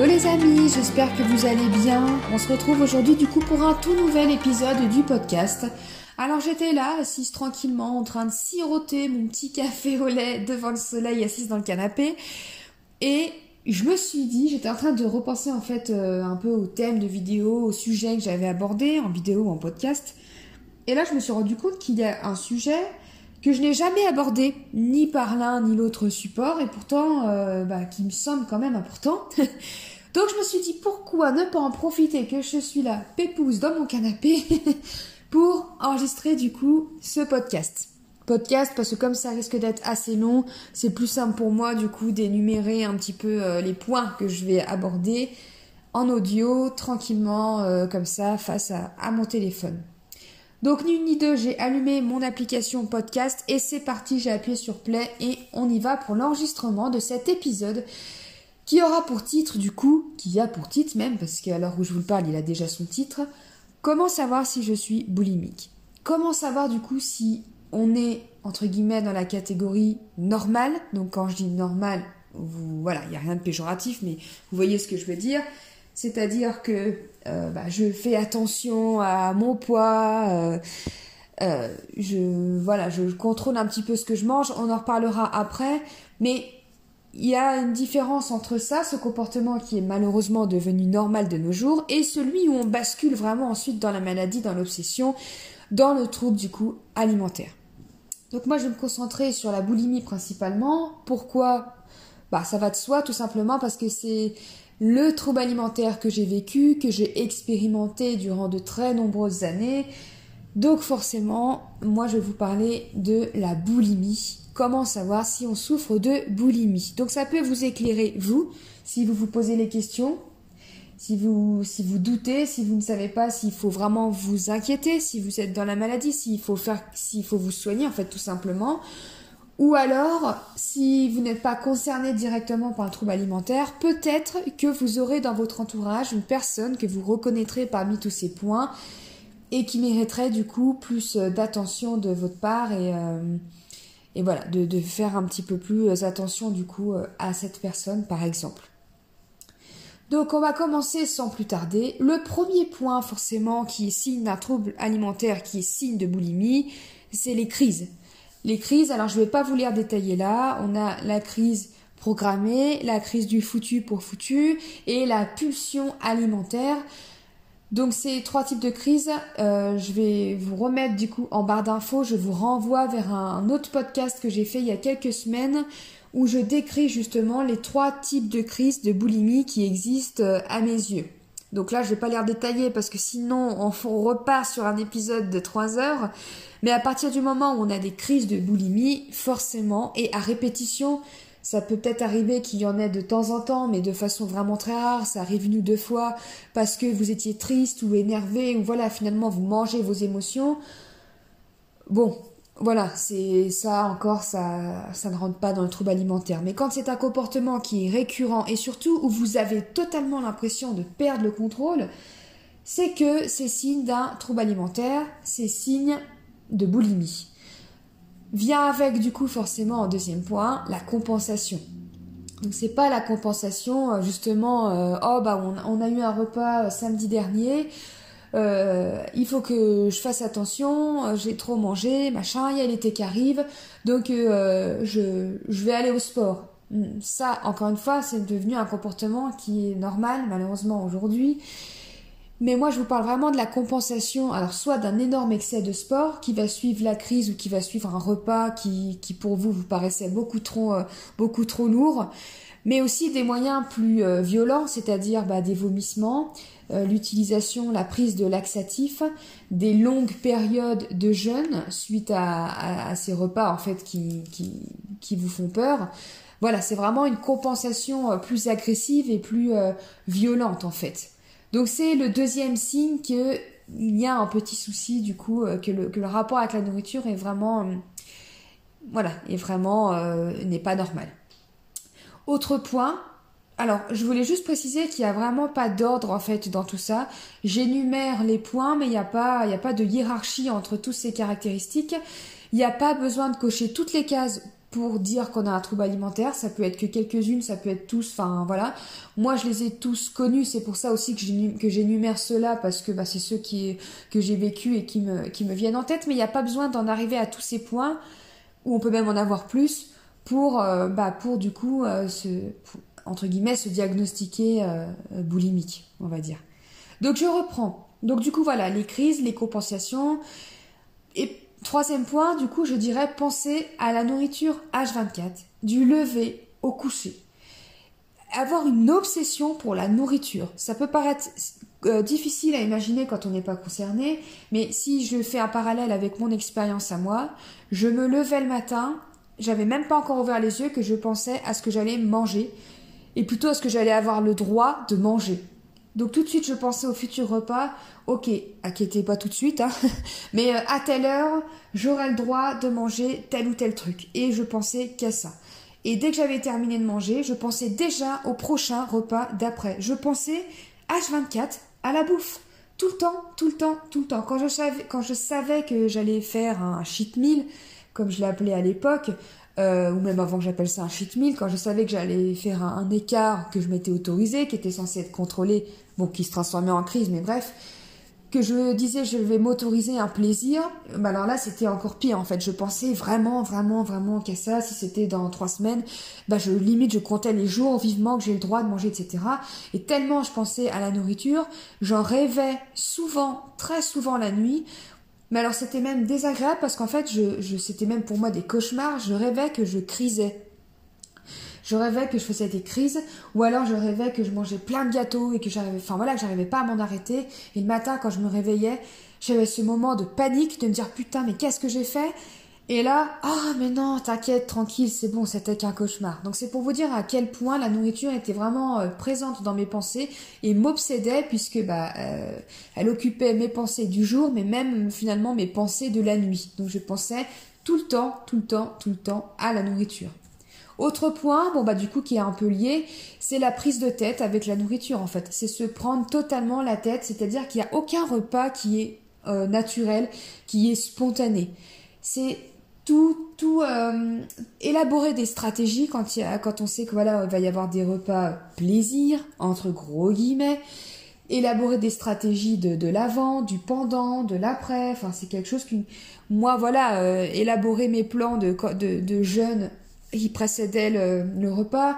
Hello les amis, j'espère que vous allez bien. On se retrouve aujourd'hui du coup pour un tout nouvel épisode du podcast. Alors j'étais là, assise tranquillement, en train de siroter mon petit café au lait devant le soleil, assise dans le canapé. Et je me suis dit, j'étais en train de repenser en fait euh, un peu au thème de vidéo, au sujet que j'avais abordé en vidéo ou en podcast. Et là je me suis rendu compte qu'il y a un sujet que je n'ai jamais abordé, ni par l'un ni l'autre support, et pourtant euh, bah, qui me semble quand même important. Donc je me suis dit pourquoi ne pas en profiter que je suis là, pépouze dans mon canapé, pour enregistrer du coup ce podcast. Podcast parce que comme ça risque d'être assez long, c'est plus simple pour moi du coup d'énumérer un petit peu euh, les points que je vais aborder en audio tranquillement euh, comme ça face à mon téléphone. Donc ni une ni deux, j'ai allumé mon application podcast et c'est parti, j'ai appuyé sur play et on y va pour l'enregistrement de cet épisode qui aura pour titre du coup, qui a pour titre même, parce qu'à l'heure où je vous le parle, il a déjà son titre, Comment savoir si je suis boulimique? Comment savoir du coup si on est entre guillemets dans la catégorie normale? Donc quand je dis normal, vous, voilà, il n'y a rien de péjoratif, mais vous voyez ce que je veux dire. C'est-à-dire que euh, bah, je fais attention à mon poids, euh, euh, je, voilà, je contrôle un petit peu ce que je mange, on en reparlera après, mais il y a une différence entre ça, ce comportement qui est malheureusement devenu normal de nos jours, et celui où on bascule vraiment ensuite dans la maladie, dans l'obsession, dans le trouble du coup alimentaire. Donc moi je vais me concentrer sur la boulimie principalement. Pourquoi? Bah ça va de soi tout simplement parce que c'est le trouble alimentaire que j'ai vécu, que j'ai expérimenté durant de très nombreuses années. Donc forcément, moi je vais vous parler de la boulimie. Comment savoir si on souffre de boulimie? Donc ça peut vous éclairer, vous, si vous vous posez les questions, si vous, si vous doutez, si vous ne savez pas s'il faut vraiment vous inquiéter, si vous êtes dans la maladie, s'il faut faire, s'il faut vous soigner en fait tout simplement. Ou alors, si vous n'êtes pas concerné directement par un trouble alimentaire, peut-être que vous aurez dans votre entourage une personne que vous reconnaîtrez parmi tous ces points et qui mériterait du coup plus euh, d'attention de votre part et, euh, et voilà, de, faire un petit peu plus attention du coup euh, à cette personne par exemple. Donc on va commencer sans plus tarder. Le premier point forcément qui est signe d'un trouble alimentaire, qui est signe de boulimie, c'est les crises. Les crises, alors je ne vais pas vous les détailler là, on a la crise programmée, la crise du foutu pour foutu et la pulsion alimentaire. Donc ces trois types de crises, euh, je vais vous remettre du coup en barre d'infos, je vous renvoie vers un autre podcast que j'ai fait il y a quelques semaines où je décris justement les trois types de crises de boulimie qui existent euh, à mes yeux. Donc là, je vais pas les détailler parce que sinon on, repart sur un épisode de 3 heures. Mais à partir du moment où on a des crises de boulimie, forcément, et à répétition, ça peut peut-être arriver qu'il y en ait de temps en temps, mais de façon vraiment très rare. Ça arrive une ou deux fois parce que vous étiez triste ou énervé, ou voilà, finalement vous mangez vos émotions. Bon, voilà, c'est ça encore, ça, ça ne rentre pas dans le trouble alimentaire. Mais quand c'est un comportement qui est récurrent et surtout où vous avez totalement l'impression de perdre le contrôle, c'est que c'est signe d'un trouble alimentaire, c'est signe de boulimie. Vient avec du coup forcément en deuxième point la compensation. Donc c'est pas la compensation euh, justement euh, oh bah on, a eu un repas euh, samedi dernier euh, il faut que je fasse attention, euh, j'ai trop mangé, machin, il y a l'été qui arrive, donc euh, je, je vais aller au sport. Hmm, ça, encore une fois, c'est devenu un comportement qui est normal, malheureusement, aujourd'hui. Mais moi, je vous parle vraiment de la compensation, alors soit d'un énorme excès de sport qui va suivre la crise ou qui va suivre un repas qui, qui pour vous vous paraissait beaucoup trop, beaucoup trop lourd, mais aussi des moyens plus violents, c'est-à-dire bah, des vomissements, euh, l'utilisation, la prise de laxatifs, des longues périodes de jeûne suite à, ces repas en fait qui, qui, vous font peur. Voilà, c'est vraiment une compensation euh, plus agressive et plus euh, violente en fait. Donc c'est le deuxième signe qu'il y a un petit souci du coup, que le, que le rapport avec la nourriture est vraiment, voilà, est vraiment n'est pas normal. Autre point, alors, je voulais juste préciser qu'il n'y a vraiment pas d'ordre en fait dans tout ça. J'énumère les points, mais il n'y a pas, il a pas de hiérarchie entre toutes ces caractéristiques. Il n'y a pas besoin de cocher toutes les cases pour dire qu'on a un trouble alimentaire. Ça peut être que quelques-unes, ça peut être tous, enfin voilà. Moi, je les ai tous connus, c'est pour ça aussi que j'énumère ceux-là, parce que bah, c'est ceux qui, que j'ai vécu et qui me, qui me viennent en tête, mais il n'y a pas besoin d'en arriver à tous ces points, où on peut même en avoir plus, pour, euh, bah, pour du coup, euh, se, entre guillemets, se diagnostiquer euh, boulimique, on va dire. Donc je reprends. Donc du coup, voilà, les crises, les compensations, et Troisième point, du coup, je dirais penser à la nourriture H24, du lever au coucher. Avoir une obsession pour la nourriture, ça peut paraître euh, difficile à imaginer quand on n'est pas concerné, mais si je fais un parallèle avec mon expérience à moi, je me levais le matin, j'avais même pas encore ouvert les yeux que je pensais à ce que j'allais manger, et plutôt à ce que j'allais avoir le droit de manger. Donc tout de suite, je pensais au futur repas. Ok, inquiétez pas tout de suite, hein. mais euh, à telle heure, j'aurai le droit de manger tel ou tel truc. Et je pensais qu'à ça. Et dès que j'avais terminé de manger, je pensais déjà au prochain repas d'après. Je pensais H24 à la bouffe. Tout le temps, tout le temps, tout le temps. Quand je savais, quand je savais que j'allais faire un cheat meal, comme je l'appelais à l'époque, euh, ou même avant j'appelle ça un cheat meal, quand je savais que j'allais faire un, écart que je m'étais autorisé, qui était censé être contrôlé, bon, qui se transformait en crise, mais bref, que je disais je vais m'autoriser un plaisir, bah alors là c'était encore pire en fait. Je pensais vraiment, vraiment, vraiment qu'à ça. Si c'était dans trois semaines, bah je limite je comptais les jours vivement que j'ai le droit de manger, etc. Et tellement je pensais à la nourriture, j'en rêvais souvent, très souvent la nuit, mais alors c'était même désagréable parce qu'en fait, je, je c'était même pour moi des cauchemars. Je rêvais que je crisais. Je rêvais que je faisais des crises, ou alors je rêvais que je mangeais plein de gâteaux et que j'arrivais, enfin voilà, que j'arrivais pas à m'en arrêter. Et le matin, quand je me réveillais, j'avais ce moment de panique de me dire putain, mais qu'est-ce que j'ai fait? Et là, ah oh, mais non, t'inquiète, tranquille, c'est bon, c'était qu'un cauchemar. Donc c'est pour vous dire à quel point la nourriture était vraiment euh, présente dans mes pensées et m'obsédait puisque bah euh, elle occupait mes pensées du jour, mais même finalement mes pensées de la nuit. Donc je pensais tout le temps, tout le temps, tout le temps à la nourriture. Autre point, bon bah du coup qui est un peu lié, c'est la prise de tête avec la nourriture en fait. C'est se prendre totalement la tête, c'est-à-dire qu'il n'y a aucun repas qui est euh, naturel, qui est spontané. C'est tout, euh, élaborer des stratégies quand, a, quand on sait que voilà, il va y avoir des repas plaisir, entre gros guillemets, élaborer des stratégies de, de l'avant, du pendant, de l'après, enfin c'est quelque chose qui, moi voilà, euh, élaborer mes plans de, de, jeûne qui précédaient le, repas,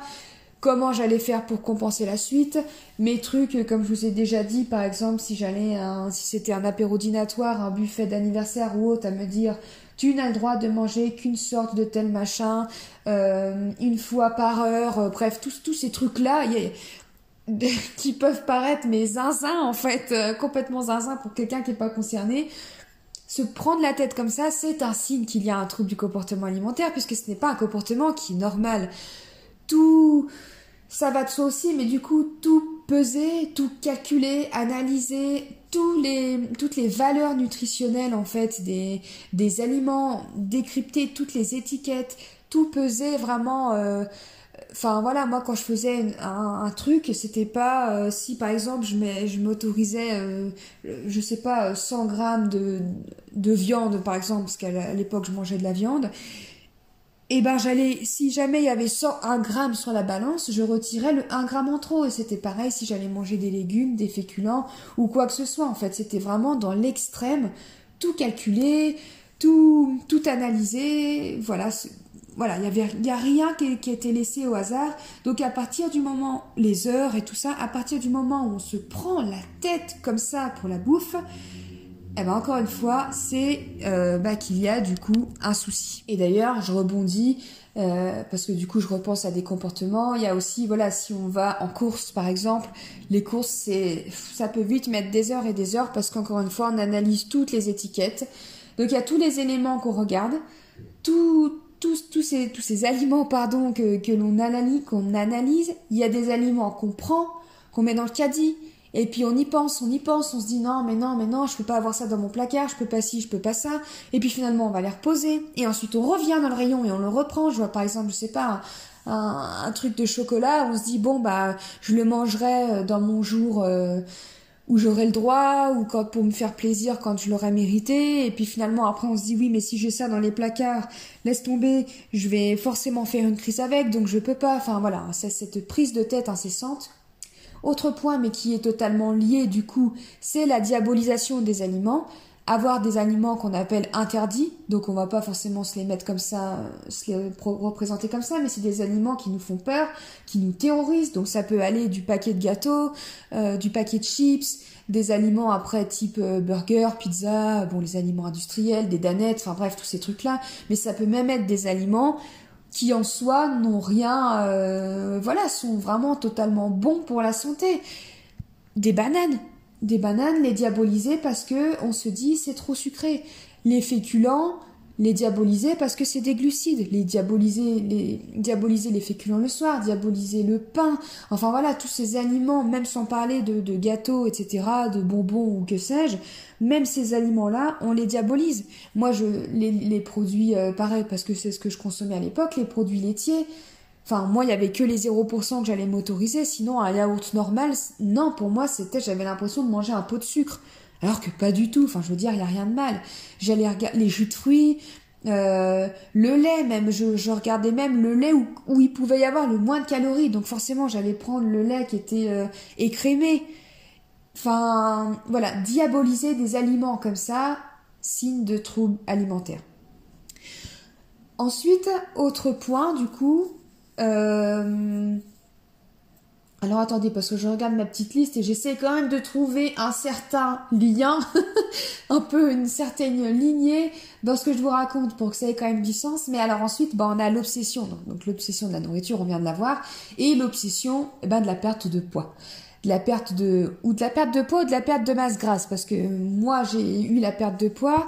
comment j'allais faire pour compenser la suite, mes trucs, comme je vous ai déjà dit, par exemple, si j'allais, si c'était un apéro dînatoire, un buffet d'anniversaire ou autre, à me dire, tu n'as le droit de manger qu'une sorte de tel machin, euh, une fois par heure, euh, bref, tous, tous ces trucs-là, qui peuvent paraître mes zinzin, en fait, euh, complètement zinzin pour quelqu'un qui n'est pas concerné. Se prendre la tête comme ça, c'est un signe qu'il y a un trouble du comportement alimentaire, puisque ce n'est pas un comportement qui est normal. Tout, ça va de soi aussi, mais du coup, tout peser, tout calculer, analyser, les, toutes les valeurs nutritionnelles en fait des, des aliments, décrypter toutes les étiquettes, tout peser vraiment. Euh, enfin voilà, moi quand je faisais un, truc, c'était pas euh, si par exemple je m'autorisais, euh, je sais pas, 100 grammes de, de viande par exemple, parce qu'à l'époque je mangeais de la viande et ben j'allais, si jamais il y avait 101 gramme sur la balance, je retirais le 1 gramme en trop. Et c'était pareil si j'allais manger des légumes, des féculents ou quoi que ce soit. En fait, c'était vraiment dans l'extrême, tout calculé, tout, tout analysé. Voilà, voilà, il y avait, y a rien qui, qui était laissé au hasard. Donc à partir du moment, les heures et tout ça, à partir du moment où on se prend la tête comme ça pour la bouffe, eh ben encore une fois, c'est euh, bah, qu'il y a du coup un souci. Et d'ailleurs, je rebondis euh, parce que du coup, je repense à des comportements. Il y a aussi, voilà, si on va en course, par exemple, les courses, c'est, ça peut vite mettre des heures et des heures parce qu'encore une fois, on analyse toutes les étiquettes. Donc il y a tous les éléments qu'on regarde, tous, tous, ces, tous ces aliments, pardon, que, que l'on analyse, qu'on analyse. Il y a des aliments qu'on prend, qu'on met dans le caddie et puis on y pense, on y pense, on se dit non, mais non, mais non, je peux pas avoir ça dans mon placard, je peux pas ci, je peux pas ça. Et puis finalement, on va les reposer. Et ensuite, on revient dans le rayon et on le reprend. Je vois par exemple, je sais pas, un, truc de chocolat, on se dit bon bah, je le mangerai euh, dans mon jour. Euh, où j'aurai le droit ou quand pour me faire plaisir quand je l'aurai mérité et puis finalement après on se dit oui mais si j'ai ça dans les placards laisse tomber je vais forcément faire une crise avec donc je peux pas enfin voilà c'est cette prise de tête incessante autre point mais qui est totalement lié du coup c'est la diabolisation des aliments. Avoir des aliments qu'on appelle interdits, donc on va pas forcément se les mettre comme ça, se les représenter comme ça, mais c'est des aliments qui nous font peur, qui nous terrorisent, donc ça peut aller du paquet de gâteaux, euh, du paquet de chips, des aliments après type euh, burger, pizza, bon les aliments industriels, des danettes, enfin bref tous ces trucs là, mais ça peut même être des aliments qui en soi n'ont rien, euh, voilà, sont vraiment totalement bons pour la santé. Des bananes, des bananes, les diaboliser parce que on se dit c'est trop sucré. Les féculents, les diaboliser parce que c'est des glucides. Les diaboliser, les diaboliser les féculents le soir, diaboliser le pain. Enfin voilà, tous ces aliments, même sans parler de, de gâteaux, etc., de bonbons ou que sais-je, même ces aliments-là, on les diabolise. Moi, je les, produits, euh, pareil, parce que c'est ce que je consommais à l'époque, les produits laitiers, Enfin, moi, il y avait que les 0% que j'allais m'autoriser. Sinon, un yaourt normal, non, pour moi, c'était, j'avais l'impression de manger un pot de sucre. Alors que pas du tout. Enfin, je veux dire, il y a rien de mal. J'allais regarder les jus de fruits, euh, le lait même. Je, regardais même le lait où, il pouvait y avoir le moins de calories. Donc forcément, j'allais prendre le lait qui était euh, écrémé. Enfin, voilà, diaboliser des aliments comme ça, signe de troubles alimentaires. Ensuite, autre point, du coup, euh, alors attendez, parce que je regarde ma petite liste et j'essaie quand même de trouver un certain lien, un peu une certaine lignée dans ce que je vous raconte pour que ça ait quand même du sens. Mais alors ensuite, bah, on a l'obsession, donc, l'obsession de la nourriture, on vient de la voir, et l'obsession eh ben, de la perte de poids. De la perte de, ou de la perte de poids ou de la perte de masse grasse, parce que moi j'ai eu la perte de poids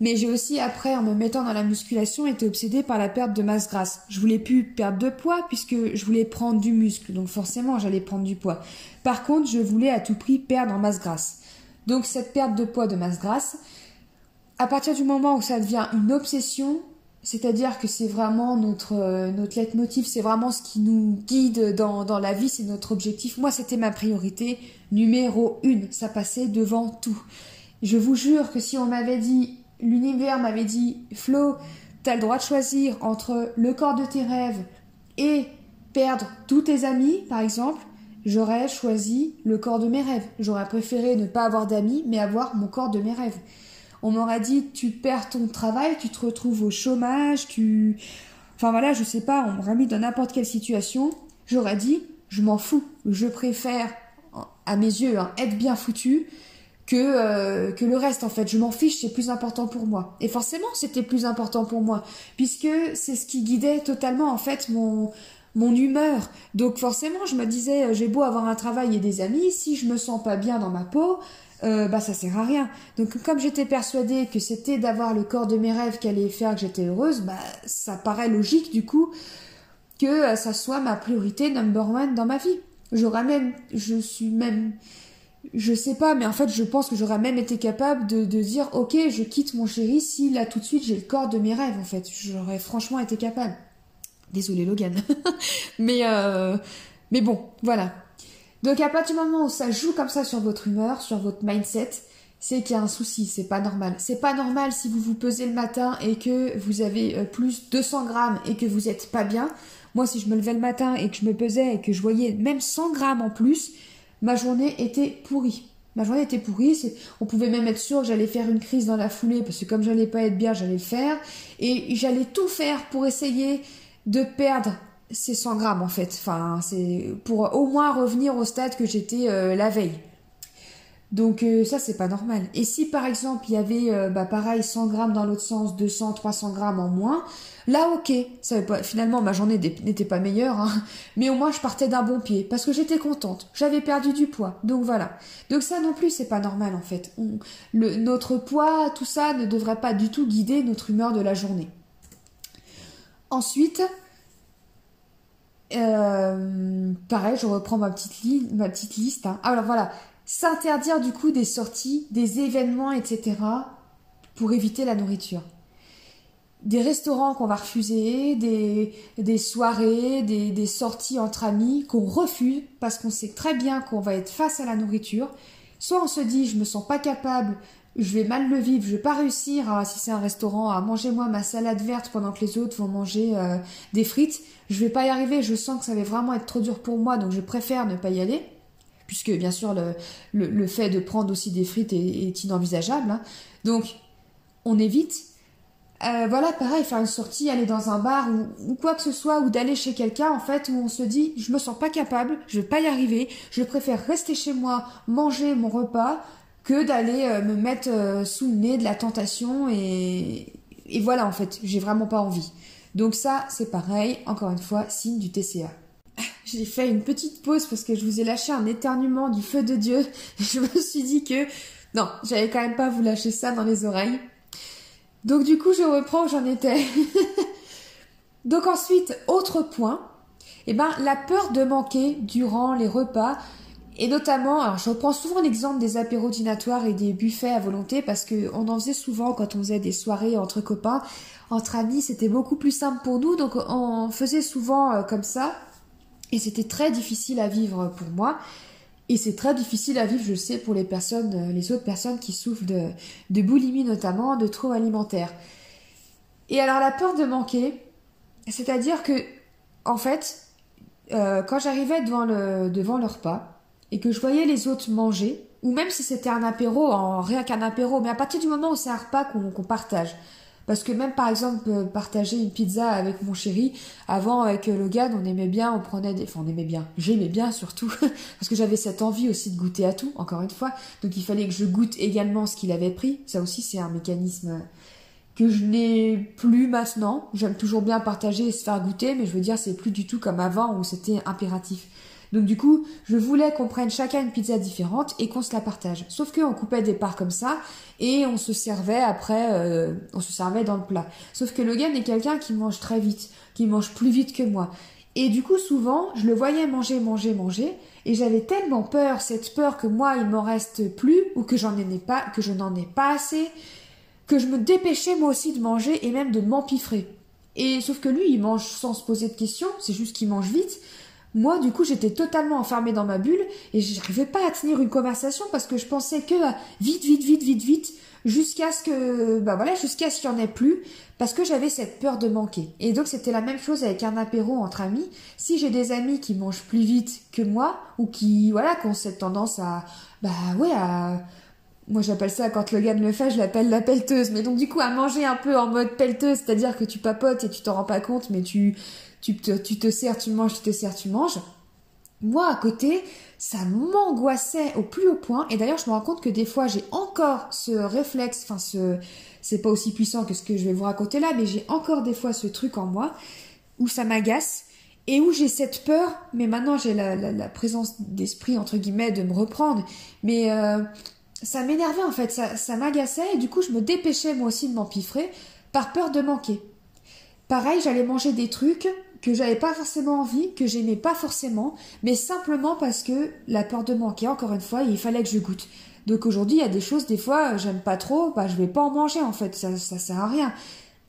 mais j'ai aussi, après, en me mettant dans la musculation, été obsédée par la perte de masse grasse. Je voulais plus perdre de poids puisque je voulais prendre du muscle. Donc forcément, j'allais prendre du poids. Par contre, je voulais à tout prix perdre en masse grasse. Donc cette perte de poids de masse grasse, à partir du moment où ça devient une obsession, c'est-à-dire que c'est vraiment notre, euh, notre leitmotiv, c'est vraiment ce qui nous guide dans, dans la vie, c'est notre objectif. Moi, c'était ma priorité numéro une. Ça passait devant tout. Je vous jure que si on m'avait dit l'univers m'avait dit Flo, tu as le droit de choisir entre le corps de tes rêves et perdre tous tes amis, par exemple, j'aurais choisi le corps de mes rêves. J'aurais préféré ne pas avoir d'amis, mais avoir mon corps de mes rêves. On m'aurait dit tu perds ton travail, tu te retrouves au chômage, tu. Enfin voilà, je sais pas, on m'aurait mis dans n'importe quelle situation. J'aurais dit je m'en fous. Je préfère, à mes yeux, hein, être bien foutu que, euh, que le reste en fait. Je m'en fiche, c'est plus important pour moi. Et forcément, c'était plus important pour moi, puisque c'est ce qui guidait totalement en fait mon, mon humeur. Donc forcément, je me disais, euh, j'ai beau avoir un travail et des amis, si je me sens pas bien dans ma peau, euh, bah ça sert à rien. Donc comme j'étais persuadée que c'était d'avoir le corps de mes rêves qui allait faire que j'étais heureuse, bah ça paraît logique du coup que ça soit ma priorité number one dans ma vie. J'aurais même, je suis même je sais pas, mais en fait, je pense que j'aurais même été capable de, dire, ok, je quitte mon chéri si là tout de suite j'ai le corps de mes rêves, en fait. J'aurais franchement été capable. Désolée, Logan. mais, euh, mais bon, voilà. Donc à partir du moment où ça joue comme ça sur votre humeur, sur votre mindset, c'est qu'il y a un souci, c'est pas normal. C'est pas normal si vous vous pesez le matin et que vous avez euh, plus 200 grammes et que vous êtes pas bien. Moi, si je me levais le matin et que je me pesais et que je voyais même 100 grammes en plus, ma journée était pourrie. Ma journée était pourrie, on pouvait même être sûr que j'allais faire une crise dans la foulée parce que comme j'allais pas être bien, j'allais le faire et j'allais tout faire pour essayer de perdre ces 100 grammes en fait. Enfin, c'est pour au moins revenir au stade que j'étais euh, la veille. Donc euh, ça c'est pas normal. Et si par exemple il y avait euh, bah, pareil 100 grammes dans l'autre sens, 200, 300 grammes en moins, là ok, ça pas, finalement ma journée n'était pas meilleure, hein, mais au moins je partais d'un bon pied parce que j'étais contente, j'avais perdu du poids, donc voilà. Donc ça non plus c'est pas normal en fait. le, notre poids, tout ça ne devrait pas du tout guider notre humeur de la journée. Ensuite, euh, pareil, je reprends ma petite, ma petite liste. Hein. Alors voilà, s'interdire du coup des sorties, des événements, etc. pour éviter la nourriture. Des restaurants qu'on va refuser, des, des soirées, des, des sorties entre amis qu'on refuse parce qu'on sait très bien qu'on va être face à la nourriture. soit on se dit je me sens pas capable, je vais mal le vivre, je vais pas réussir à, si c'est un restaurant, à manger moi ma salade verte pendant que les autres vont manger euh, des frites. Je vais pas y arriver, je sens que ça va vraiment être trop dur pour moi, donc je préfère ne pas y aller. Puisque bien sûr le, le, fait de prendre aussi des frites est, inenvisageable. Hein. Donc on évite. Euh, voilà, pareil, faire une sortie, aller dans un bar ou, quoi que ce soit, ou d'aller chez quelqu'un en fait où on se dit je me sens pas capable, je vais pas y arriver, je préfère rester chez moi, manger mon repas, que d'aller euh, me mettre euh, sous le nez de la tentation et, et voilà en fait, j'ai vraiment pas envie. Donc ça, c'est pareil, encore une fois, signe du TCA. J'ai fait une petite pause parce que je vous ai lâché un éternuement du feu de Dieu. Je me suis dit que non, j'allais quand même pas vous lâcher ça dans les oreilles. Donc du coup, je reprends où j'en étais. Donc ensuite, autre point, eh ben la peur de manquer durant les repas et notamment, alors je reprends souvent l'exemple des apéros dînatoires et des buffets à volonté parce que on en faisait souvent quand on faisait des soirées entre copains, entre amis, c'était beaucoup plus simple pour nous, donc on faisait souvent euh, comme ça. Et c'était très difficile à vivre pour moi. Et c'est très difficile à vivre, je sais, pour les personnes, euh, les autres personnes qui souffrent de, boulimie notamment, de trop alimentaire. Et alors la peur de manquer, c'est-à-dire que, en fait, euh, quand j'arrivais devant le, devant repas, et que je voyais les autres manger, ou même si c'était un apéro, en rien qu'un apéro, mais à partir du moment où c'est un repas qu'on partage. Parce que même par exemple euh, partager une pizza avec mon chéri, avant avec euh, Logan, on aimait bien, on prenait des, enfin on aimait bien, j'aimais bien surtout, parce que j'avais cette envie aussi de goûter à tout, encore une fois, donc il fallait que je goûte également ce qu'il avait pris. Ça aussi c'est un mécanisme que je n'ai plus maintenant. J'aime toujours bien partager et se faire goûter, mais je veux dire c'est plus du tout comme avant où c'était impératif. Donc du coup, je voulais qu'on prenne chacun une pizza différente et qu'on se la partage. Sauf qu'on coupait des parts comme ça et on se servait après, euh, on se servait dans le plat. Sauf que le gars est quelqu'un qui mange très vite, qui mange plus vite que moi. Et du coup, souvent, je le voyais manger, manger, manger, et j'avais tellement peur, cette peur que moi, il m'en reste plus, ou que que je n'en ai pas assez, que je me dépêchais moi aussi de manger et même de m'empiffrer. Et sauf que lui, il mange sans se poser de questions, c'est juste qu'il mange vite. Moi, du coup, j'étais totalement enfermée dans ma bulle et je n'arrivais pas à tenir une conversation parce que je pensais que euh, vite, vite, vite, vite, vite, jusqu'à ce que, bah voilà, jusqu'à ce qu'il n'y en ait plus, parce que j'avais cette peur de manquer. Et donc, c'était la même chose avec un apéro entre amis. Si j'ai des amis qui mangent plus vite que moi ou qui, voilà, qui ont cette tendance à, bah ouais, à, moi j'appelle ça quand le gars me le fait, je l'appelle la pelleteuse. Mais donc du coup à manger un peu en mode pelleteuse, c'est-à-dire que tu papotes et tu t'en rends pas compte, mais tu tu te, tu te sers, tu manges, tu te sers, tu manges. Moi, à côté, ça m'angoissait au plus haut point. Et d'ailleurs, je me rends compte que des fois, j'ai encore ce réflexe, enfin, ce, c'est pas aussi puissant que ce que je vais vous raconter là, mais j'ai encore des fois ce truc en moi où ça m'agace et où j'ai cette peur, mais maintenant j'ai la, la, présence d'esprit, entre guillemets, de me reprendre. Mais euh, ça m'énervait en fait, ça, ça m'agaçait et du coup, je me dépêchais moi aussi de m'empiffrer par peur de manquer. Pareil, j'allais manger des trucs que j'avais pas forcément envie, que j'aimais pas forcément, mais simplement parce que la peur de manquer, encore une fois, il fallait que je goûte. Donc aujourd'hui, il y a des choses, des fois, j'aime pas trop, bah je vais pas en manger en fait, ça, ça sert à rien.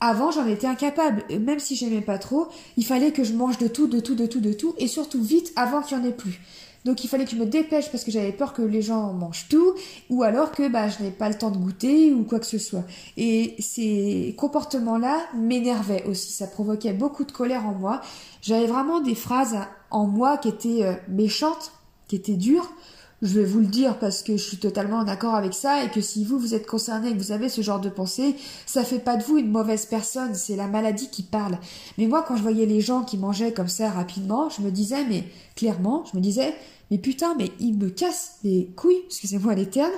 Avant, j'en étais incapable. Même si j'aimais pas trop, il fallait que je mange de tout, de tout, de tout, de tout, et surtout vite avant qu'il y en ait plus. Donc il fallait que je me dépêche parce que j'avais peur que les gens mangent tout, ou alors que bah, je n'ai pas le temps de goûter ou quoi que ce soit. Et ces comportements-là m'énervaient aussi, ça provoquait beaucoup de colère en moi. J'avais vraiment des phrases en moi qui étaient euh, méchantes, qui étaient dures. Je vais vous le dire parce que je suis totalement en accord avec ça et que si vous vous êtes concerné et que vous avez ce genre de pensée, ça fait pas de vous une mauvaise personne, c'est la maladie qui parle. Mais moi quand je voyais les gens qui mangeaient comme ça rapidement, je me disais mais clairement, je me disais mais putain, mais ils me cassent les couilles, excusez-moi les termes.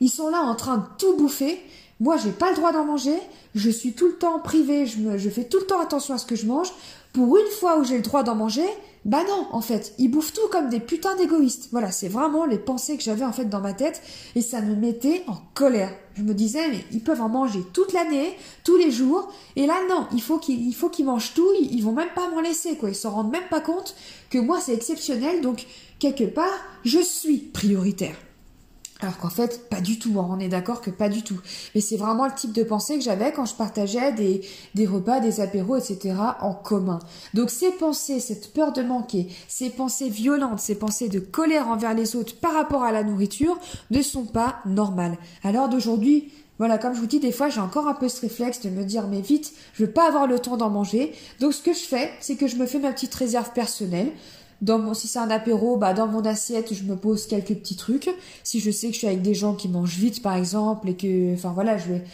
Ils sont là en train de tout bouffer. Moi, j'ai pas le droit d'en manger. Je suis tout le temps privé. Je, je fais tout le temps attention à ce que je mange. Pour une fois où j'ai le droit d'en manger, bah non, en fait, ils bouffent tout comme des putains d'égoïstes. Voilà, c'est vraiment les pensées que j'avais en fait dans ma tête et ça me mettait en colère. Je me disais, mais ils peuvent en manger toute l'année, tous les jours, et là non, il faut qu'ils, mangent tout, ils, ils vont même pas m'en laisser, quoi. Ils se rendent même pas compte que moi c'est exceptionnel, donc quelque part, je suis prioritaire. Alors qu'en fait, pas du tout, hein. on est d'accord que pas du tout. Mais c'est vraiment le type de pensée que j'avais quand je partageais des, des repas, des apéros, etc. en commun. Donc ces pensées, cette peur de manquer, ces pensées violentes, ces pensées de colère envers les autres par rapport à la nourriture ne sont pas normales. Alors d'aujourd'hui, voilà, comme je vous dis, des fois j'ai encore un peu ce réflexe de me dire mais vite, je veux pas avoir le temps d'en manger. Donc ce que je fais, c'est que je me fais ma petite réserve personnelle dans mon, si c'est un apéro, bah, dans mon assiette, je me pose quelques petits trucs. Si je sais que je suis avec des gens qui mangent vite, par exemple, et que, enfin voilà, je vais,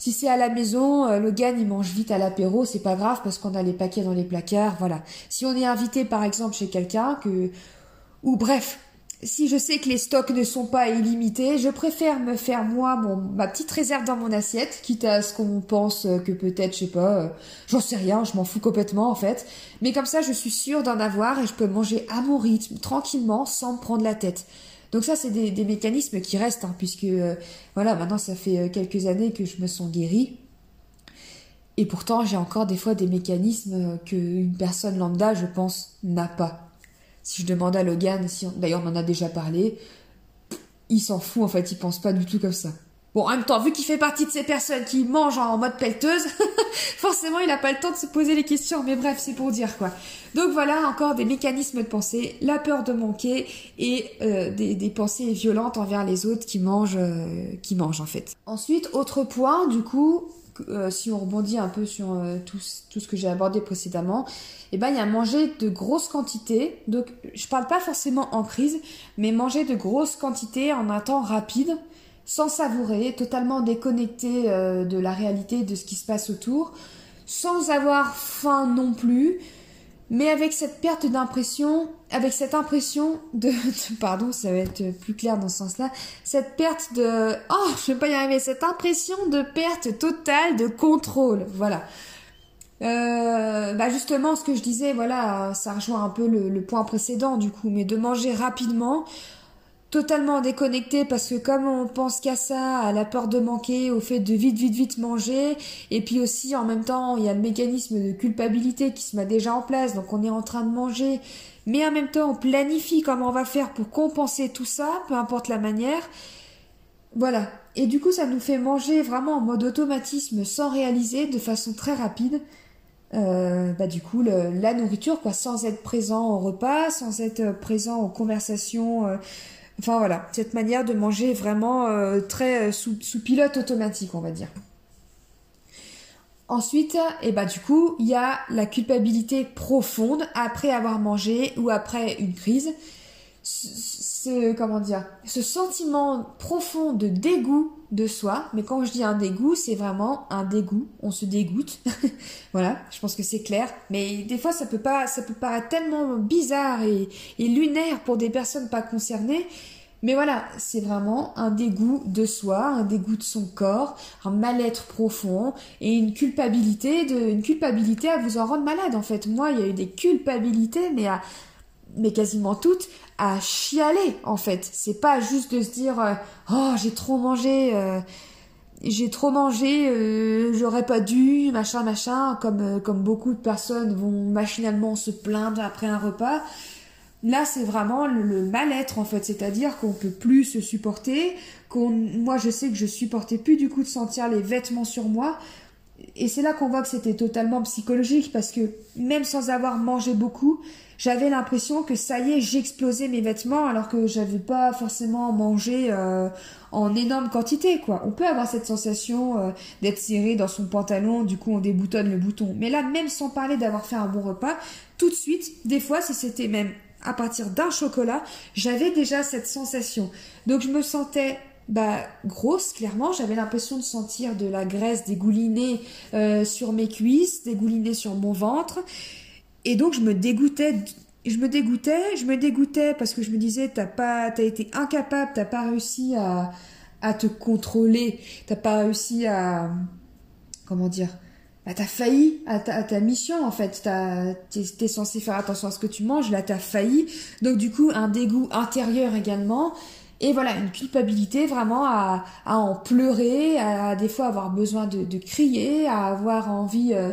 si c'est à la maison, euh, le gars il mange vite à l'apéro, c'est pas grave parce qu'on a les paquets dans les placards, voilà. Si on est invité par exemple chez quelqu'un que ou bref, si je sais que les stocks ne sont pas illimités, je préfère me faire moi mon, ma petite réserve dans mon assiette, quitte à ce qu'on pense que peut-être, je sais pas, euh, j'en sais rien, je m'en fous complètement en fait. Mais comme ça, je suis sûre d'en avoir et je peux manger à mon rythme, tranquillement, sans me prendre la tête. Donc ça, c'est des, mécanismes qui restent, hein, puisque euh, voilà, maintenant ça fait euh, quelques années que je me sens guérie. Et pourtant, j'ai encore des fois des mécanismes qu'une personne lambda, je pense, n'a pas. Si je demande à Logan, si d'ailleurs on en a déjà parlé, il s'en fout en fait, il pense pas du tout comme ça. Bon, en même temps, vu qu'il fait partie de ces personnes qui mangent en mode pelleteuse, forcément, il n'a pas le temps de se poser les questions. Mais bref, c'est pour dire quoi. Donc voilà, encore des mécanismes de pensée, la peur de manquer et euh, des, pensées violentes envers les autres qui mangent, euh, qui mangent en fait. Ensuite, autre point, du coup, euh, si on rebondit un peu sur euh, tout, ce que j'ai abordé précédemment, eh ben, il y a manger de grosses quantités. Donc, je parle pas forcément en crise, mais manger de grosses quantités en un temps rapide, sans savourer, totalement déconnecté euh, de la réalité, de ce qui se passe autour, sans avoir faim non plus, mais avec cette perte d'impression, avec cette impression de, pardon, ça va être plus clair dans ce sens-là, cette perte de, oh, je vais pas y arriver, cette impression de perte totale de contrôle, voilà. Euh, bah justement, ce que je disais, voilà, ça rejoint un peu le, le point précédent du coup, mais de manger rapidement, totalement déconnecté parce que comme on pense qu'à ça, à la peur de manquer, au fait de vite vite vite manger, et puis aussi en même temps il y a le mécanisme de culpabilité qui se met déjà en place, donc on est en train de manger, mais en même temps on planifie comment on va faire pour compenser tout ça, peu importe la manière. Voilà. Et du coup ça nous fait manger vraiment en mode automatisme sans réaliser, de façon très rapide. Euh, bah du coup la nourriture quoi sans être présent au repas sans être présent aux conversations euh, Enfin voilà, cette manière de manger vraiment euh, très euh, sous, pilote automatique, on va dire. Ensuite, eh bah du coup, il y a la culpabilité profonde après avoir mangé ou après une crise. Ce, comment dire, ce sentiment profond de dégoût de soi. Mais quand je dis un dégoût, c'est vraiment un dégoût. On se dégoûte. voilà, je pense que c'est clair. Mais des fois, ça peut pas, ça peut paraître tellement bizarre et lunaire pour des personnes pas concernées. Mais voilà, c'est vraiment un dégoût de soi, un dégoût de son corps, un mal-être profond et une culpabilité de, une culpabilité à vous en rendre malade en fait. Moi, il y a eu des culpabilités, mais à, mais quasiment toutes, à chialer en fait. C'est pas juste de se dire, euh, oh j'ai trop mangé. Euh, j'ai trop mangé, euh, j'aurais pas dû, machin, machin, comme, comme beaucoup de personnes vont machinalement se plaindre après un repas. Là, c'est vraiment le, mal-être en fait, c'est-à-dire qu'on peut plus se supporter, qu'on, moi, je sais que je supportais plus du coup de sentir les vêtements sur moi, et c'est là qu'on voit que c'était totalement psychologique parce que même sans avoir mangé beaucoup, j'avais l'impression que ça y est, j'explosais mes vêtements alors que j'avais pas forcément mangé euh, en énorme quantité quoi. On peut avoir cette sensation euh, d'être serré dans son pantalon, du coup on déboutonne le bouton. Mais là, même sans parler d'avoir fait un bon repas, tout de suite, des fois, si c'était même à partir d'un chocolat, j'avais déjà cette sensation. Donc je me sentais bah, grosse, clairement. J'avais l'impression de sentir de la graisse dégoulinée euh, sur mes cuisses, dégoulinée sur mon ventre. Et donc je me dégoûtais je me dégoûtais, je me dégoûtais parce que je me disais t'as pas t'as été incapable, t'as pas réussi à te contrôler, t'as pas réussi à comment dire bah, t'as failli à ta, mission en fait. T'es censé faire attention à ce que tu manges, là t'as failli. Donc du coup un dégoût intérieur également. Et voilà, une culpabilité vraiment à, en pleurer, à, des fois avoir besoin de, de crier, à avoir envie... Euh,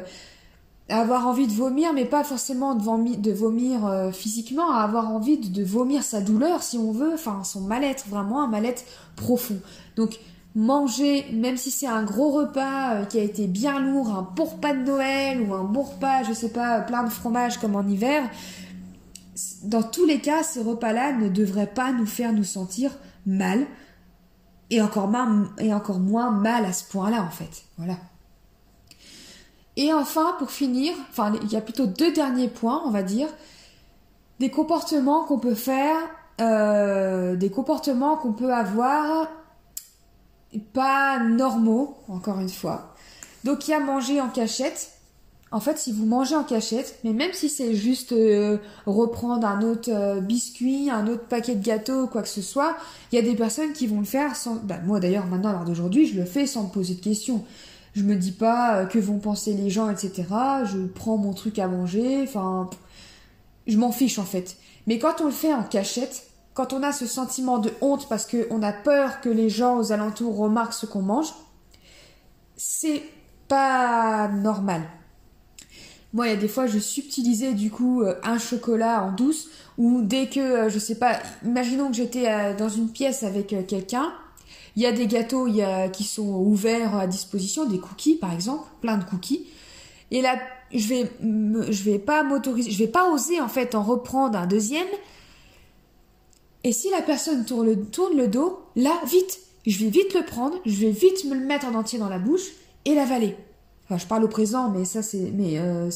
avoir envie de vomir, mais pas forcément de vomir, de vomir euh, physiquement, à avoir envie de, de, vomir sa douleur, si on veut, enfin son mal-être, vraiment un mal-être profond. Donc manger, même si c'est un gros repas euh, qui a été bien lourd, un bon repas de Noël ou un bon repas, je sais pas, plein de fromage comme en hiver, dans tous les cas, ces repas-là ne devraient pas nous faire nous sentir mal, et encore, et encore moins mal à ce point-là, en fait. Voilà. Et enfin, pour finir, enfin, il y a plutôt deux derniers points, on va dire, des comportements qu'on peut faire, euh, des comportements qu'on peut avoir pas normaux, encore une fois. Donc il y a manger en cachette. En fait, si vous mangez en cachette, mais même si c'est juste euh, reprendre un autre euh, biscuit, un autre paquet de gâteaux, quoi que ce soit, il y a des personnes qui vont le faire sans... Bah, moi d'ailleurs, maintenant, à l'heure d'aujourd'hui, je le fais sans me poser de questions. Je me dis pas euh, que vont penser les gens, etc. Je prends mon truc à manger, enfin... Je m'en fiche en fait. Mais quand on le fait en cachette, quand on a ce sentiment de honte parce qu'on a peur que les gens aux alentours remarquent ce qu'on mange, c'est pas normal. Moi, il y a des fois, je subtilisais du coup euh, un chocolat en douce, ou dès que, euh, je sais pas, imaginons que j'étais euh, dans une pièce avec quelqu'un, il y a des gâteaux qui sont ouverts à disposition, des cookies par exemple, plein de cookies, et là, je vais, je vais pas m'autoriser, je vais pas oser en fait en reprendre un deuxième, et si la personne tourne le, dos, là, vite, je vais vite le prendre, je vais vite me le mettre en entier dans la bouche et l'avaler. Enfin, je parle au présent, mais ça, c'est, mais euh,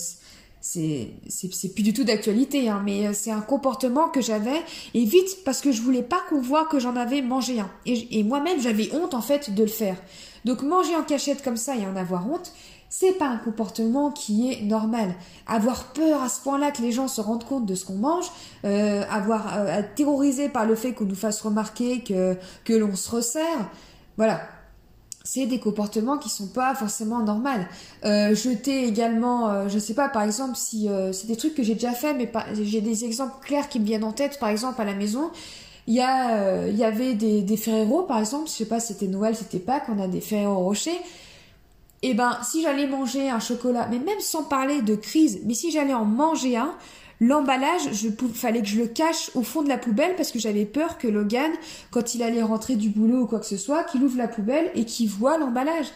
c'est, c'est, plus du tout d'actualité, hein, mais euh, c'est un comportement que j'avais et vite parce que je voulais pas qu'on voit que j'en avais mangé un. Et moi-même, j'avais honte en fait de le faire. Donc manger en cachette comme ça et en avoir honte, c'est pas un comportement qui est normal. Avoir peur à ce point-là que les gens se rendent compte de ce qu'on mange, euh, avoir euh, être terrorisé par le fait qu'on nous fasse remarquer que que l'on se resserre, voilà. C'est des comportements qui sont pas forcément normaux. Euh, jeter également, euh, je sais pas, par exemple, si euh, c'est des trucs que j'ai déjà fait, mais j'ai des exemples clairs qui me viennent en tête. Par exemple, à la maison, il y a, il y avait des, des Ferrero, par exemple. Je sais pas, c'était Noël, c'était Pâques, on a des Ferrero Rocher eh ben si j'allais manger un chocolat, mais même sans parler de crise, mais si j'allais en manger un, l'emballage, je fallait que je le cache au fond de la poubelle parce que j'avais peur que Logan, quand il allait rentrer du boulot ou quoi que ce soit, qu'il ouvre la poubelle et qu'il voit l'emballage.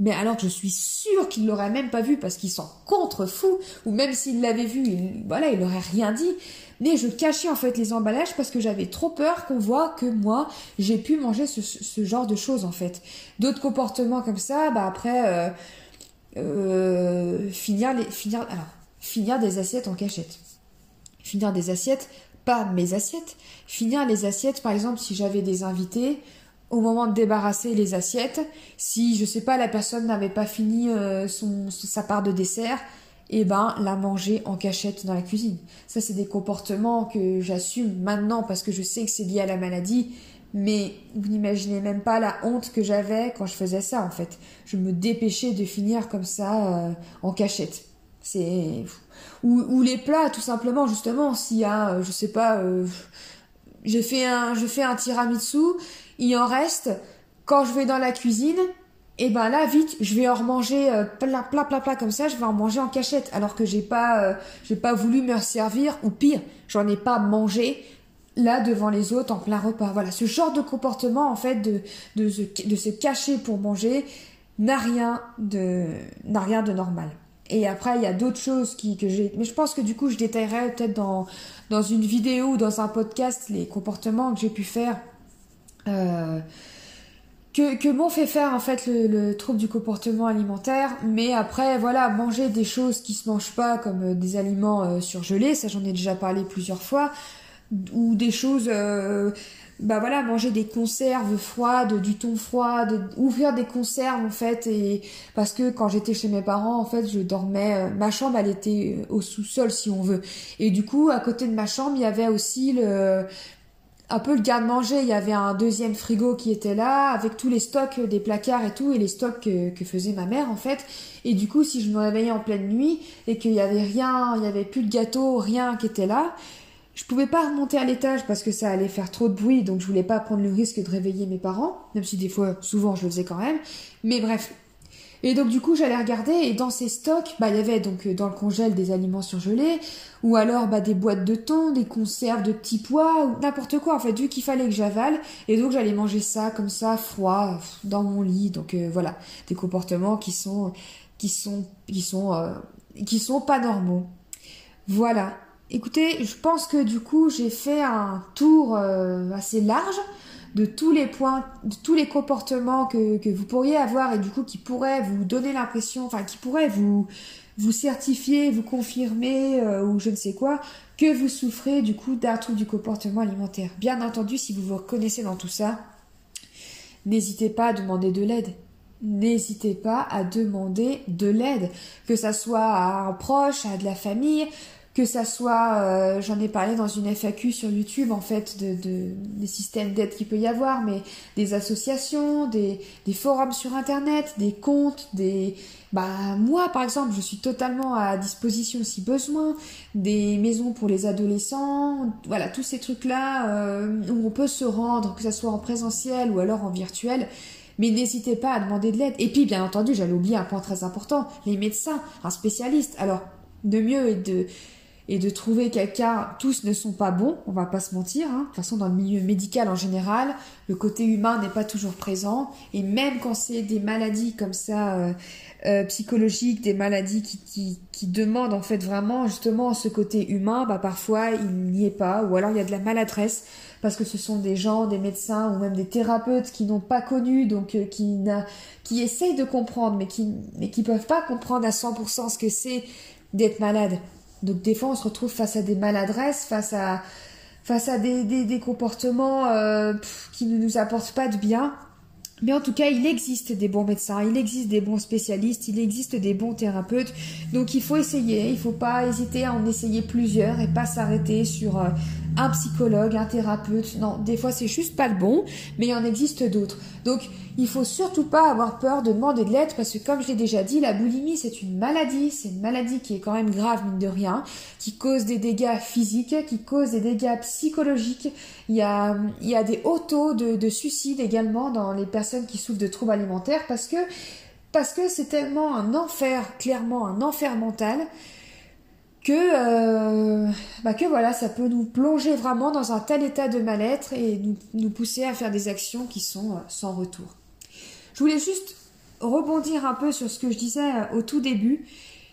Mais alors que je suis sûre qu'il l'aurait même pas vu parce qu'il s'en contrefou, ou même s'il l'avait vu, il, voilà, il aurait rien dit mais je cachais en fait les emballages parce que j'avais trop peur qu'on voit que moi j'ai pu manger ce, genre de choses en fait. D'autres comportements comme ça, bah après euh, euh, finir des assiettes en cachette. Finir des assiettes, pas mes assiettes, finir les assiettes par exemple si j'avais des invités au moment de débarrasser les assiettes, si je sais pas la personne n'avait pas fini euh, sa part de dessert, et eh ben la manger en cachette dans la cuisine. Ça c'est des comportements que j'assume maintenant parce que je sais que c'est lié à la maladie, mais vous n'imaginez même pas la honte que j'avais quand je faisais ça en fait. Je me dépêchais de finir comme ça euh, en cachette. C'est ou, ou, les plats tout simplement justement s'il y a euh, je sais pas euh, je fais un je fais un tiramisu, il en reste quand je vais dans la cuisine, et ben là vite je vais en remanger euh, plein plein plein plein comme ça je vais en manger en cachette alors que j'ai pas euh, pas voulu me servir ou pire j'en ai pas mangé là devant les autres en plein repas. Voilà ce genre de comportement en fait de se, cacher pour manger n'a rien de n'a rien de normal. Et après il y a d'autres choses qui que j'ai mais je pense que du coup je détaillerai peut-être dans dans une vidéo ou dans un podcast les comportements que j'ai pu faire euh, que, que fait faire en fait le, trouble du comportement alimentaire, mais après voilà manger des choses qui se mangent pas comme euh, des aliments euh, surgelés, ça j'en ai déjà parlé plusieurs fois, ou des choses, euh, bah voilà manger des conserves froides, du thon froid, ouvrir des conserves en fait. Et parce que quand j'étais chez mes parents en fait je dormais, ma chambre elle était au sous-sol si on veut. Et du coup à côté de ma chambre il y avait aussi le un peu le garde-manger. Il y avait un deuxième frigo qui était là, avec tous les stocks des placards et tout, et les stocks que, faisait ma mère en fait. Et du coup, si je me réveillais en pleine nuit et qu'il y avait rien, il y avait plus de gâteau, rien qui était là, je pouvais pas remonter à l'étage parce que ça allait faire trop de bruit, donc je voulais pas prendre le risque de réveiller mes parents, même si des fois, souvent, je le faisais quand même. Mais bref, Et donc du coup, j'allais regarder et dans ces stocks, bah il y avait donc euh, dans le congèle des aliments surgelés ou alors bah des boîtes de thon, des conserves de petits pois ou n'importe quoi en fait, vu qu'il fallait que j'avale et donc j'allais manger ça comme ça froid dans mon lit. Donc euh, voilà, des comportements qui sont qui sont qui sont euh, qui sont pas normaux. Voilà. Écoutez, je pense que du coup, j'ai fait un tour assez large de tous les points, de tous les comportements que, que vous pourriez avoir et du coup qui pourraient vous donner l'impression, enfin qui pourraient vous vous certifier, vous confirmer euh, ou je ne sais quoi que vous souffrez du coup d'un trouble du comportement alimentaire. Bien entendu, si vous vous reconnaissez dans tout ça, n'hésitez pas à demander de l'aide. N'hésitez pas à demander de l'aide, que ça soit à un proche, à de la famille, que ça soit, euh, j'en ai parlé dans une FAQ sur YouTube en fait de, de des systèmes d'aide qu'il peut y avoir, mais des associations, des, des forums sur internet, des comptes, des bah moi par exemple je suis totalement à disposition si besoin, des maisons pour les adolescents, voilà tous ces trucs là euh, où on peut se rendre, que ça soit en présentiel ou alors en virtuel. Mais n'hésitez pas à demander de l'aide. Et puis, bien entendu, j'allais oublier un point très important, les médecins, un spécialiste. Alors, de mieux et de, et de trouver quelqu'un, tous ne sont pas bons, on va pas se mentir. Hein. De toute façon, dans le milieu médical en général, le côté humain n'est pas toujours présent. Et même quand c'est des maladies comme ça, euh, euh, psychologiques, des maladies qui, qui, qui, demandent en fait vraiment justement ce côté humain, bah parfois il n'y est pas, ou alors il y a de la maladresse parce que ce sont des gens, des médecins ou même des thérapeutes qui n'ont pas connu, donc euh, qui, qui essayent de comprendre, mais qui mais qui peuvent pas comprendre à 100% ce que c'est d'être malade. Donc des fois, on se retrouve face à des maladresses, face à, face à des, des, comportements euh, qui ne nous apportent pas de bien. Mais en tout cas, il existe des bons médecins, il existe des bons spécialistes, il existe des bons thérapeutes. Donc il faut essayer, il faut pas hésiter à en essayer plusieurs et pas s'arrêter sur euh, un psychologue, un thérapeute. Non, des fois c'est juste pas le bon, mais il en existe d'autres. Donc il faut surtout pas avoir peur de demander de l'aide parce que comme je l'ai déjà dit, la boulimie c'est une maladie, c'est une maladie qui est quand même grave mine de rien, qui cause des dégâts physiques, qui cause des dégâts psychologiques. Il y a, il y a des hauts taux de, de suicide également dans les personnes qui souffrent de troubles alimentaires parce que parce que c'est tellement un enfer, clairement un enfer mental que, euh, bah que voilà, ça peut nous plonger vraiment dans un tel état de mal-être et nous, pousser à faire des actions qui sont euh, sans retour. Je voulais juste rebondir un peu sur ce que je disais euh, au tout début,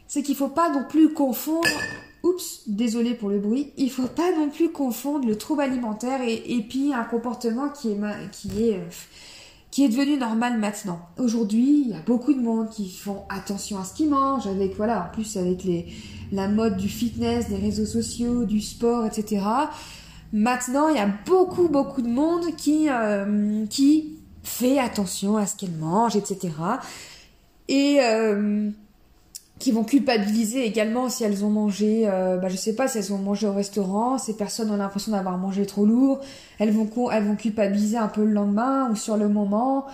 c'est qu'il faut pas non plus confondre, oups, désolé pour le bruit, il faut pas non plus confondre le trouble alimentaire et, puis un comportement qui est, qui est qui est devenu normal maintenant. Aujourd'hui, il y a beaucoup de monde qui font attention à ce qu'ils mangent, avec voilà, en plus avec les, la mode du fitness, des réseaux sociaux, du sport, etc. Maintenant, il y a beaucoup beaucoup de monde qui euh, qui fait attention à ce qu'elle mange, etc. Et euh, qui vont culpabiliser également si elles ont mangé, euh, bah, je sais pas, si elles ont mangé au restaurant, ces personnes ont l'impression d'avoir mangé trop lourd, elles vont, elles vont culpabiliser un peu le lendemain ou sur le moment.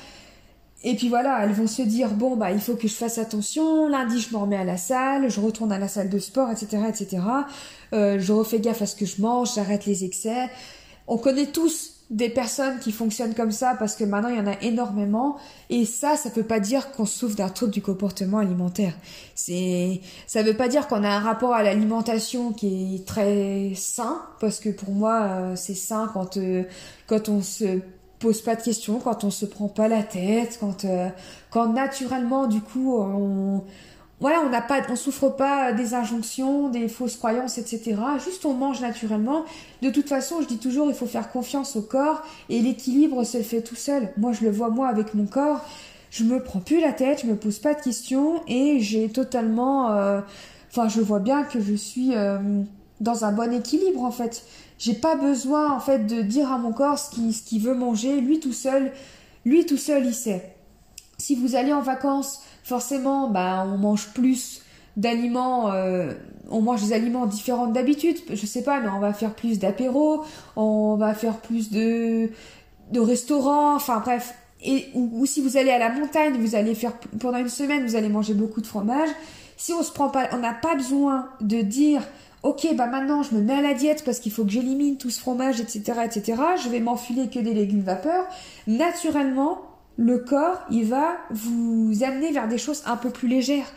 Et puis voilà, elles vont se dire, bon, bah, il faut que je fasse attention, lundi je me remets à la salle, je retourne à la salle de sport, etc., etc. Euh, je refais gaffe à ce que je mange, j'arrête les excès. On connaît tous des personnes qui fonctionnent comme ça parce que maintenant il y en a énormément. Et ça ça peut pas dire qu'on souffre d'un trouble du comportement alimentaire. C'est ça veut pas dire qu'on a un rapport à l'alimentation qui est très sain parce que pour moi euh, c'est sain quand euh, quand on se pose pas de questions quand on se prend pas la tête quand euh, quand naturellement du coup on voilà, on n'a pas, on souffre pas des injonctions, des fausses croyances, etc. Juste on mange naturellement. De toute façon, je dis toujours, il faut faire confiance au corps et l'équilibre se fait tout seul. Moi, je le vois moi avec mon corps. Je me prends plus la tête, je me pose pas de questions et j'ai totalement, euh, enfin, je vois bien que je suis euh, dans un bon équilibre en fait. J'ai pas besoin en fait de dire à mon corps ce qu'il ce veut manger. Lui tout seul, lui tout seul, il sait. Si vous allez en vacances forcément, bah, on mange plus d'aliments, euh, on mange des aliments différents d'habitude. Je sais pas, mais on va faire plus d'apéros, on va faire plus de, de restaurants, enfin bref. Et, ou, si vous allez à la montagne, vous allez faire pendant une semaine, vous allez manger beaucoup de fromage. Si on se prend pas, on n'a pas besoin de dire, ok, bah maintenant je me mets à la diète parce qu'il faut que j'élimine tout ce fromage, etc., etc. Je vais m'enfiler que des légumes vapeur. Naturellement, le corps, il va vous amener vers des choses un peu plus légères.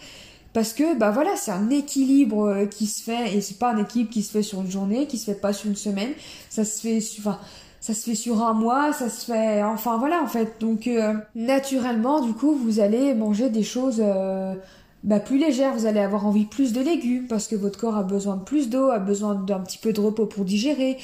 Parce que, bah voilà, c'est un équilibre euh, qui se fait, et c'est pas un équilibre qui se fait sur une journée, qui se fait pas sur une semaine, ça se fait, enfin, ça se fait sur un mois, ça se fait, enfin voilà, en fait. Donc, euh, naturellement, du coup, vous allez manger des choses, euh, bah, plus légères, vous allez avoir envie plus de légumes, parce que votre corps a besoin de plus d'eau, a besoin d'un petit peu de repos pour digérer,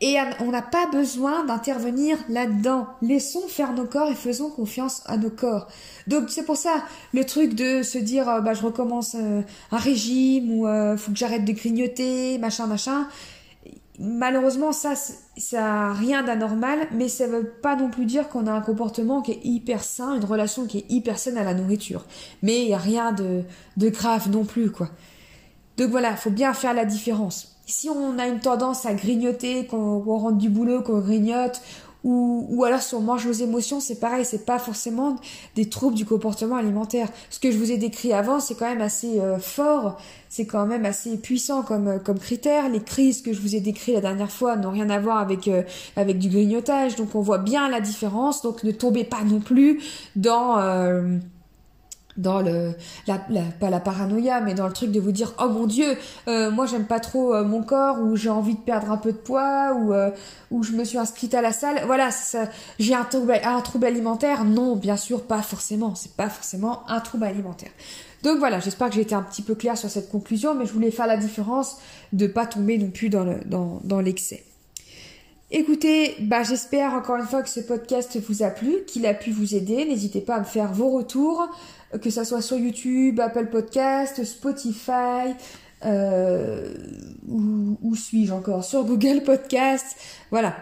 et on n'a pas besoin d'intervenir là-dedans. Laissons faire nos corps et faisons confiance à nos corps. Donc c'est pour ça le truc de se dire euh, bah je recommence euh, un régime ou euh, faut que j'arrête de grignoter, machin machin. Malheureusement ça ça a rien d'anormal, mais ça veut pas non plus dire qu'on a un comportement qui est hyper sain, une relation qui est hyper saine à la nourriture. Mais il y a rien de de grave non plus quoi. Donc voilà, faut bien faire la différence si on a une tendance à grignoter, qu'on rentre du boulot, qu'on grignote, ou, ou, alors si on mange nos émotions, c'est pareil, c'est pas forcément des troubles du comportement alimentaire. Ce que je vous ai décrit avant, c'est quand même assez euh, fort, c'est quand même assez puissant comme, euh, comme critère. Les crises que je vous ai décrites la dernière fois n'ont rien à voir avec, euh, avec du grignotage, donc on voit bien la différence. Donc ne tombez pas non plus dans dans le la, pas la paranoïa mais dans le truc de vous dire oh mon dieu euh, moi j'aime pas trop euh, mon corps ou j'ai envie de perdre un peu de poids ou euh, ou je me suis inscrite à la salle. Voilà j'ai un trouble un trouble alimentaire? Non bien sûr pas forcément. C'est pas forcément un trouble alimentaire. Donc voilà j'espère que j'ai été un petit peu claire sur cette conclusion mais je voulais faire la différence de pas tomber non plus dans le dans dans l'excès. Écoutez, bah j'espère encore une fois que ce podcast vous a plu, qu'il a pu vous aider. N'hésitez pas à me faire vos retours, que ça soit sur YouTube, Apple Podcast, Spotify, euh, où, suis-je encore Sur Google Podcast. Voilà.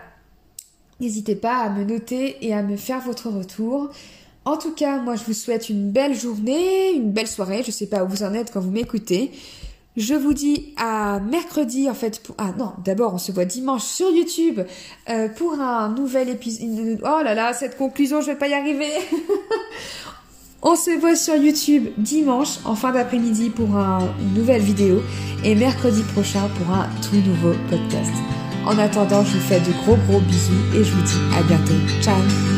N'hésitez pas à me noter et à me faire votre retour. En tout cas, moi je vous souhaite une belle journée, une belle soirée. Je sais pas où vous en êtes quand vous m'écoutez. Je vous dis à mercredi en fait. Pour... Ah non, d'abord on se voit dimanche sur YouTube euh, pour un nouvel épisode. Oh là là, cette conclusion, je vais pas y arriver. on se voit sur YouTube dimanche en fin d'après-midi pour une nouvelle vidéo et mercredi prochain pour un tout nouveau podcast. En attendant, je vous fais de gros gros bisous et je vous dis à bientôt. Ciao